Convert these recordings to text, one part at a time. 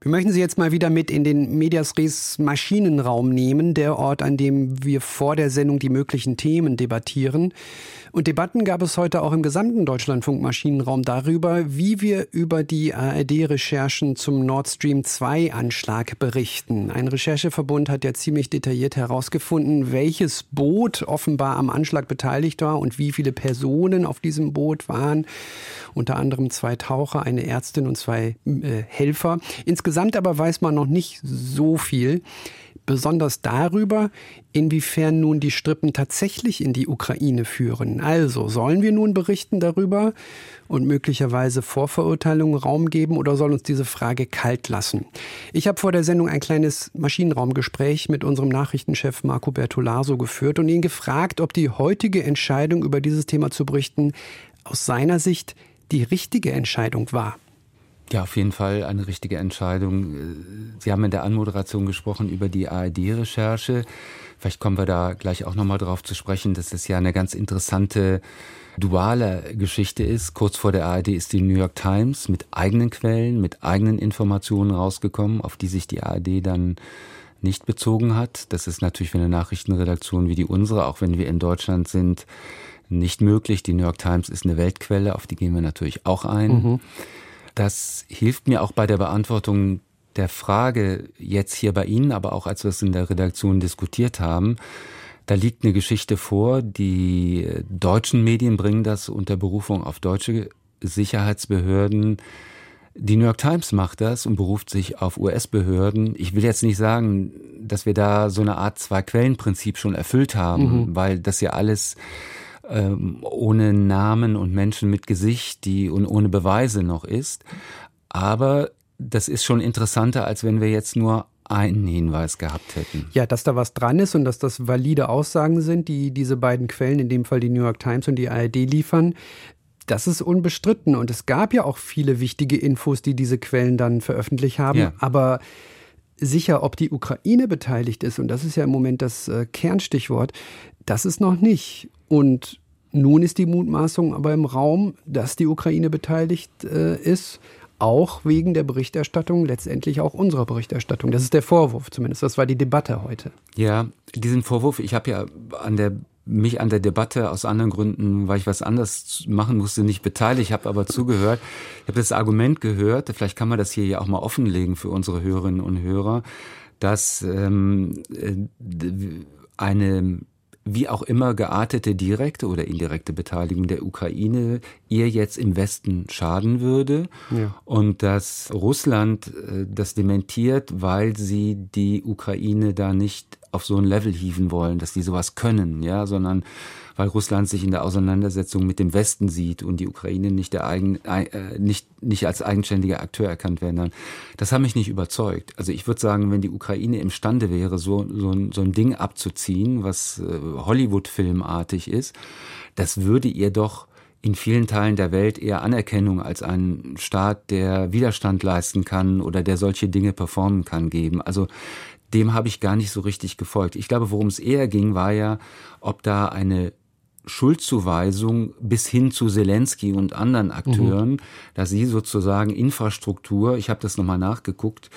wir möchten Sie jetzt mal wieder mit in den Medias Res Maschinenraum nehmen, der Ort, an dem wir vor der Sendung die möglichen Themen debattieren. Und Debatten gab es heute auch im gesamten Deutschlandfunk Maschinenraum darüber, wie wir über die ARD-Recherchen zum Nord Stream 2 Anschlag berichten. Ein Rechercheverbund hat ja ziemlich detailliert herausgefunden, welches Boot offenbar am Anschlag beteiligt war und wie viele Personen auf diesem Boot waren. Unter anderem zwei Taucher, eine Ärztin und zwei äh, Helfer. Insgesamt aber weiß man noch nicht so viel besonders darüber, inwiefern nun die Strippen tatsächlich in die Ukraine führen. Also sollen wir nun berichten darüber und möglicherweise Vorverurteilungen Raum geben oder soll uns diese Frage kalt lassen? Ich habe vor der Sendung ein kleines Maschinenraumgespräch mit unserem Nachrichtenchef Marco Bertolaso geführt und ihn gefragt, ob die heutige Entscheidung über dieses Thema zu berichten aus seiner Sicht die richtige Entscheidung war. Ja, auf jeden Fall eine richtige Entscheidung. Sie haben in der Anmoderation gesprochen über die ARD-Recherche. Vielleicht kommen wir da gleich auch nochmal drauf zu sprechen, dass es ja eine ganz interessante duale Geschichte ist. Kurz vor der ARD ist die New York Times mit eigenen Quellen, mit eigenen Informationen rausgekommen, auf die sich die ARD dann nicht bezogen hat. Das ist natürlich für eine Nachrichtenredaktion wie die unsere, auch wenn wir in Deutschland sind, nicht möglich. Die New York Times ist eine Weltquelle, auf die gehen wir natürlich auch ein. Mhm. Das hilft mir auch bei der Beantwortung der Frage jetzt hier bei Ihnen, aber auch als wir es in der Redaktion diskutiert haben. Da liegt eine Geschichte vor. Die deutschen Medien bringen das unter Berufung auf deutsche Sicherheitsbehörden. Die New York Times macht das und beruft sich auf US-Behörden. Ich will jetzt nicht sagen, dass wir da so eine Art Zwei-Quellen-Prinzip schon erfüllt haben, mhm. weil das ja alles ähm, ohne Namen und Menschen mit Gesicht, die und ohne Beweise noch ist. Aber das ist schon interessanter, als wenn wir jetzt nur einen Hinweis gehabt hätten. Ja, dass da was dran ist und dass das valide Aussagen sind, die diese beiden Quellen, in dem Fall die New York Times und die ARD liefern, das ist unbestritten. Und es gab ja auch viele wichtige Infos, die diese Quellen dann veröffentlicht haben. Ja. Aber sicher, ob die Ukraine beteiligt ist, und das ist ja im Moment das äh, Kernstichwort, das ist noch nicht. Und nun ist die Mutmaßung aber im Raum, dass die Ukraine beteiligt äh, ist, auch wegen der Berichterstattung, letztendlich auch unserer Berichterstattung. Das ist der Vorwurf zumindest. Das war die Debatte heute. Ja, diesen Vorwurf, ich habe ja an der mich an der Debatte aus anderen Gründen, weil ich was anderes machen musste, nicht beteiligt, habe aber zugehört. Ich habe das Argument gehört, vielleicht kann man das hier ja auch mal offenlegen für unsere Hörerinnen und Hörer, dass ähm, äh, eine wie auch immer geartete direkte oder indirekte Beteiligung der Ukraine ihr jetzt im Westen schaden würde ja. und dass Russland äh, das dementiert, weil sie die Ukraine da nicht auf so ein Level hieven wollen, dass die sowas können, ja, sondern weil Russland sich in der Auseinandersetzung mit dem Westen sieht und die Ukraine nicht, der eigen, äh, nicht, nicht als eigenständiger Akteur erkannt werden. Das hat mich nicht überzeugt. Also ich würde sagen, wenn die Ukraine imstande wäre, so, so, ein, so ein Ding abzuziehen, was äh, Hollywood-filmartig ist, das würde ihr doch in vielen Teilen der Welt eher Anerkennung als ein Staat, der Widerstand leisten kann oder der solche Dinge performen kann, geben. Also dem habe ich gar nicht so richtig gefolgt. Ich glaube, worum es eher ging, war ja, ob da eine Schuldzuweisung bis hin zu Zelensky und anderen Akteuren, mhm. dass sie sozusagen Infrastruktur, ich habe das nochmal nachgeguckt,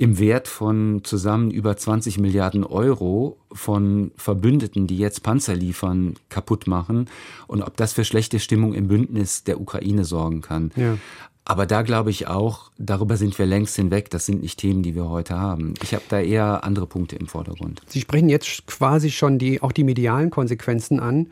im Wert von zusammen über 20 Milliarden Euro von Verbündeten, die jetzt Panzer liefern, kaputt machen und ob das für schlechte Stimmung im Bündnis der Ukraine sorgen kann. Ja. Aber da glaube ich auch, darüber sind wir längst hinweg. Das sind nicht Themen, die wir heute haben. Ich habe da eher andere Punkte im Vordergrund. Sie sprechen jetzt quasi schon die, auch die medialen Konsequenzen an.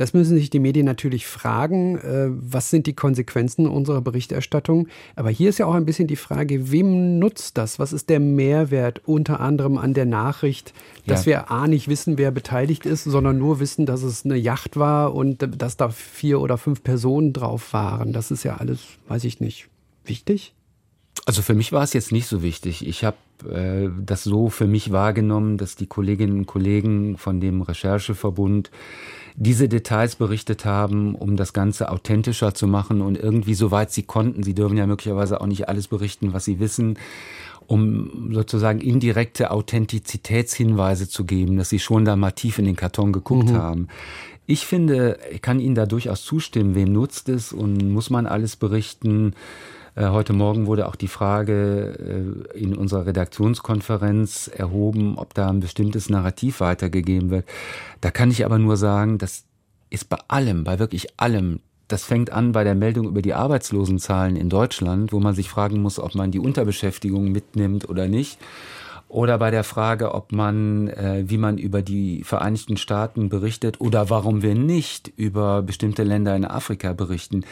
Das müssen sich die Medien natürlich fragen, äh, was sind die Konsequenzen unserer Berichterstattung. Aber hier ist ja auch ein bisschen die Frage, wem nutzt das? Was ist der Mehrwert unter anderem an der Nachricht, dass ja. wir A nicht wissen, wer beteiligt ist, sondern nur wissen, dass es eine Yacht war und dass da vier oder fünf Personen drauf waren. Das ist ja alles, weiß ich nicht, wichtig? Also für mich war es jetzt nicht so wichtig. Ich habe äh, das so für mich wahrgenommen, dass die Kolleginnen und Kollegen von dem Rechercheverbund diese Details berichtet haben, um das Ganze authentischer zu machen und irgendwie soweit sie konnten. Sie dürfen ja möglicherweise auch nicht alles berichten, was sie wissen um sozusagen indirekte Authentizitätshinweise zu geben, dass sie schon da mal tief in den Karton geguckt mhm. haben. Ich finde, ich kann Ihnen da durchaus zustimmen. Wem nutzt es und muss man alles berichten? Äh, heute Morgen wurde auch die Frage äh, in unserer Redaktionskonferenz erhoben, ob da ein bestimmtes Narrativ weitergegeben wird. Da kann ich aber nur sagen, das ist bei allem, bei wirklich allem das fängt an bei der Meldung über die Arbeitslosenzahlen in Deutschland, wo man sich fragen muss, ob man die Unterbeschäftigung mitnimmt oder nicht. Oder bei der Frage, ob man, äh, wie man über die Vereinigten Staaten berichtet oder warum wir nicht über bestimmte Länder in Afrika berichten.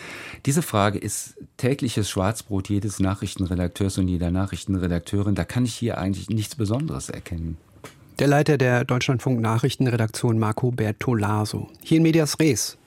Diese Frage ist tägliches Schwarzbrot jedes Nachrichtenredakteurs und jeder Nachrichtenredakteurin. Da kann ich hier eigentlich nichts Besonderes erkennen. Der Leiter der Deutschlandfunk Nachrichtenredaktion Marco Bertolaso. Hier in Medias Res